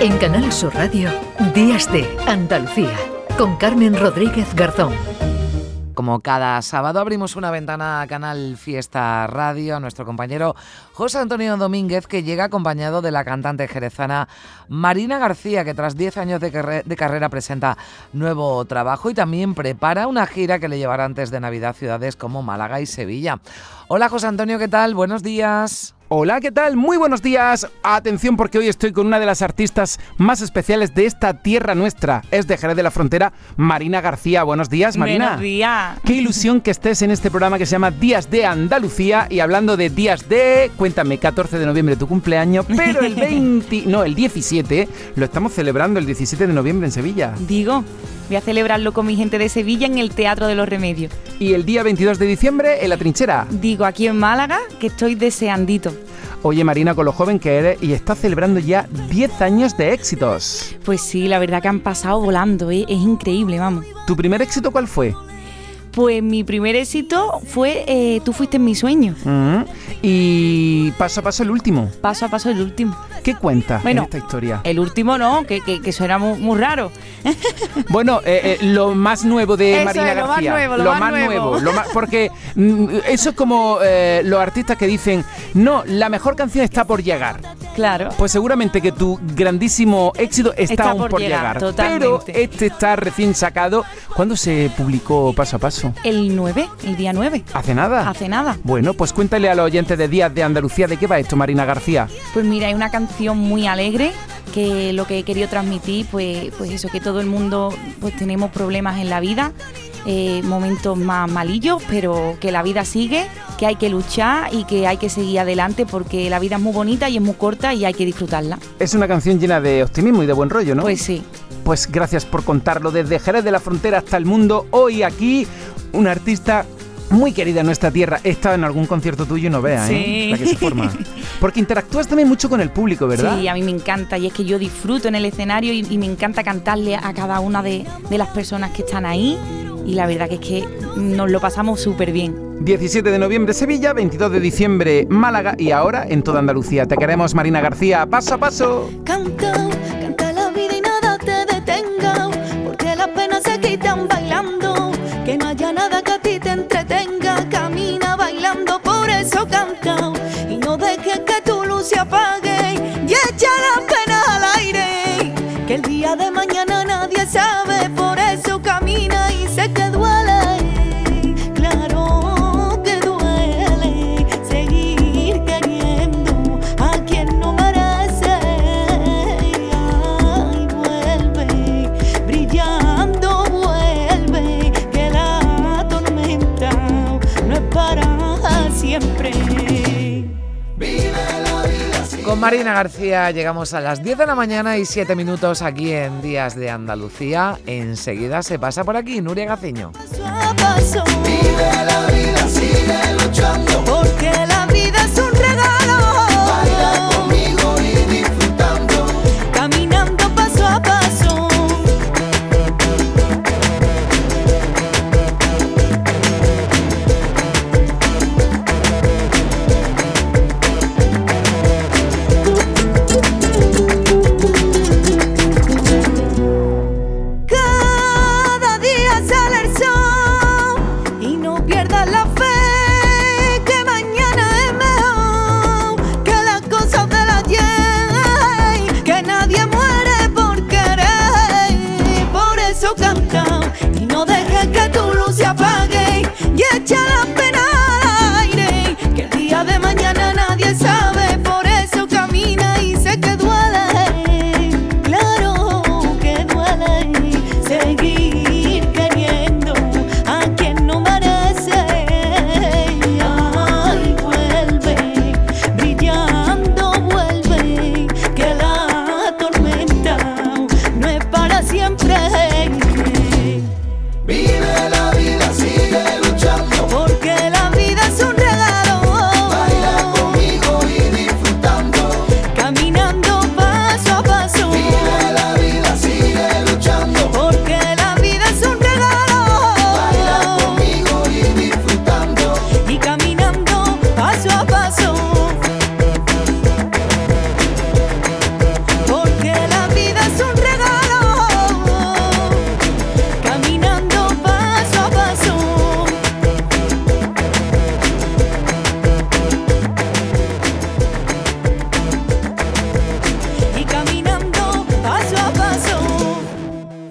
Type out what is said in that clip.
En Canal Sur Radio, Días de Andalucía, con Carmen Rodríguez Garzón. Como cada sábado abrimos una ventana a Canal Fiesta Radio a nuestro compañero José Antonio Domínguez, que llega acompañado de la cantante jerezana Marina García, que tras 10 años de, de, carrera presenta nuevo trabajo y también prepara una gira que le llevará antes de Navidad a ciudades como Málaga y Sevilla. Hola José Antonio, ¿qué tal? Buenos días. Hola, ¿qué tal? Muy buenos días. Atención porque hoy estoy con una de las artistas más especiales de esta tierra nuestra. Es de Jerez de la Frontera, Marina García. Buenos días, Marina. Buenos días. Qué ilusión que estés en este programa que se llama Días de Andalucía. Y hablando de días de, cuéntame, 14 de noviembre tu cumpleaños, pero el 20, no, el 17, lo estamos celebrando el 17 de noviembre en Sevilla. Digo, voy a celebrarlo con mi gente de Sevilla en el Teatro de los Remedios. Y el día 22 de diciembre en La Trinchera. Digo, aquí en Málaga, que estoy deseandito. Oye Marina, con lo joven que eres y estás celebrando ya 10 años de éxitos. Pues sí, la verdad que han pasado volando, ¿eh? es increíble, vamos. ¿Tu primer éxito cuál fue? Pues mi primer éxito fue eh, Tú fuiste en mi sueño. Mm, y paso a paso el último. Paso a paso el último. ¿Qué cuenta bueno, en esta historia? El último no, que, que, que suena muy, muy raro. Bueno, eh, eh, lo más nuevo de Eso Marina es, lo más nuevo, lo más nuevo. lo más- porque mm, eso es como los artistas que dicen, no, la mejor canción está por llegar. Claro. Pues seguramente que tu grandísimo éxito está, Está aún por por llegar. Pero este está recién sacado. ¿Cuándo se publicó paso a paso? El 9, el día 9. ¿Hace nada? Hace nada. Bueno, pues cuéntale a los oyentes de Días de Andalucía de qué va esto, Marina García. Pues mira, es una canción muy alegre que lo que he querido transmitir, pues, pues eso, que todo el mundo pues tenemos problemas en la vida, eh, momentos más malillos, pero que la vida sigue, que hay que luchar y que hay que seguir adelante porque la vida es muy bonita y es muy corta y hay que disfrutarla. Es una canción llena de optimismo y de buen rollo, ¿no? Pues sí. Pues gracias por contarlo desde Jerez de la Frontera hasta el mundo. Hoy aquí, una artista muy querida en nuestra tierra. He estado en algún concierto tuyo y no veas, ¿eh? La que se forma. Porque interactúas también mucho con el público, ¿verdad? Sí, a mí me encanta y es que yo disfruto en el escenario y, y me encanta cantarle a cada una de, de las personas que están ahí y la verdad que es que nos lo pasamos súper bien. 17 de noviembre Sevilla, 22 de diciembre Málaga y ahora en toda Andalucía. Te queremos, Marina García. Paso a paso. Con Marina García llegamos a las 10 de la mañana y 7 minutos aquí en Días de Andalucía. Enseguida se pasa por aquí Nuria Gaciño. Vive la vida, sigue luchando.